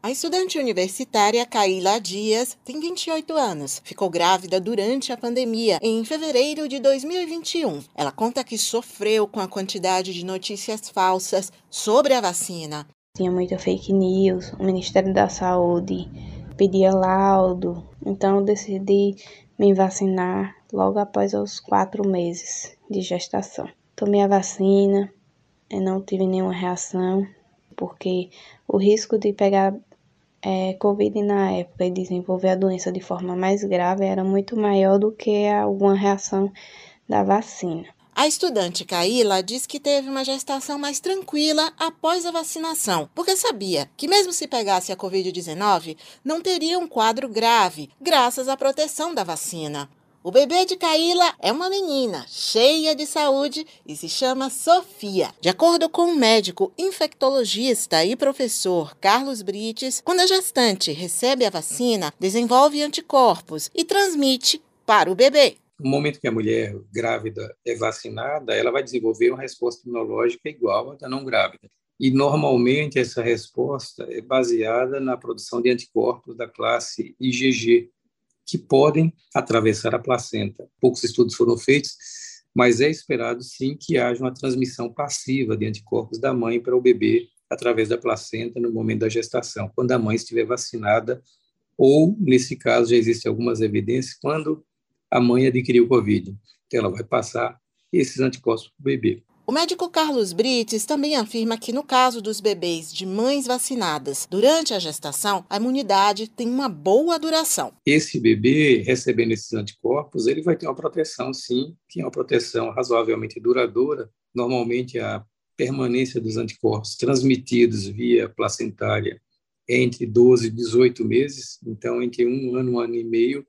A estudante universitária Caíla Dias tem 28 anos. Ficou grávida durante a pandemia, em fevereiro de 2021. Ela conta que sofreu com a quantidade de notícias falsas sobre a vacina. Tinha muita fake news, o Ministério da Saúde pedia laudo, então eu decidi me vacinar logo após os quatro meses de gestação. Tomei a vacina, não tive nenhuma reação, porque o risco de pegar é, Covid na época e desenvolver a doença de forma mais grave era muito maior do que alguma reação da vacina. A estudante Caíla diz que teve uma gestação mais tranquila após a vacinação, porque sabia que, mesmo se pegasse a Covid-19, não teria um quadro grave, graças à proteção da vacina. O bebê de Caíla é uma menina cheia de saúde e se chama Sofia. De acordo com o médico infectologista e professor Carlos Brites, quando a gestante recebe a vacina, desenvolve anticorpos e transmite para o bebê. No momento que a mulher grávida é vacinada, ela vai desenvolver uma resposta imunológica igual à da não grávida. E normalmente essa resposta é baseada na produção de anticorpos da classe IgG, que podem atravessar a placenta. Poucos estudos foram feitos, mas é esperado sim que haja uma transmissão passiva de anticorpos da mãe para o bebê através da placenta no momento da gestação, quando a mãe estiver vacinada, ou, nesse caso, já existem algumas evidências, quando a mãe adquiriu o Covid. Então, ela vai passar esses anticorpos para o bebê. O médico Carlos Brites também afirma que, no caso dos bebês de mães vacinadas durante a gestação, a imunidade tem uma boa duração. Esse bebê, recebendo esses anticorpos, ele vai ter uma proteção, sim, que é uma proteção razoavelmente duradoura. Normalmente, a permanência dos anticorpos transmitidos via placentária é entre 12 e 18 meses, então, entre um ano, um ano e meio,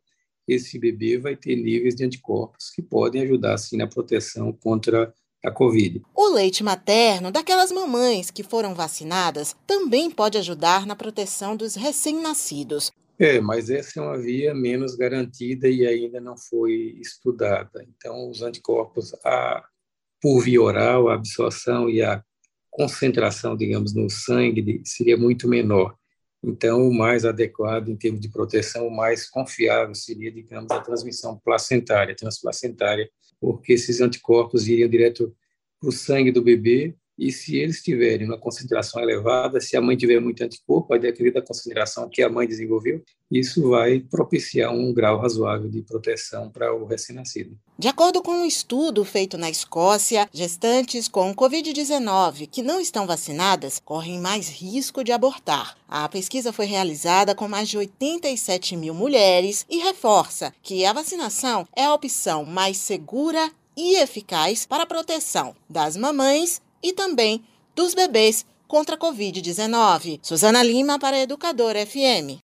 esse bebê vai ter níveis de anticorpos que podem ajudar, sim, na proteção contra a Covid. O leite materno daquelas mamães que foram vacinadas também pode ajudar na proteção dos recém-nascidos. É, mas essa é uma via menos garantida e ainda não foi estudada. Então, os anticorpos, a, por via oral, a absorção e a concentração, digamos, no sangue seria muito menor. Então, o mais adequado em termos de proteção, o mais confiável seria, digamos, a transmissão placentária, transplacentária, porque esses anticorpos iriam direto para o sangue do bebê e se eles tiverem uma concentração elevada, se a mãe tiver muito anticorpo, a depender da concentração que a mãe desenvolveu, isso vai propiciar um grau razoável de proteção para o recém-nascido. De acordo com um estudo feito na Escócia, gestantes com Covid-19 que não estão vacinadas correm mais risco de abortar. A pesquisa foi realizada com mais de 87 mil mulheres e reforça que a vacinação é a opção mais segura e eficaz para a proteção das mamães e também dos bebês contra a Covid-19. Suzana Lima para Educador FM.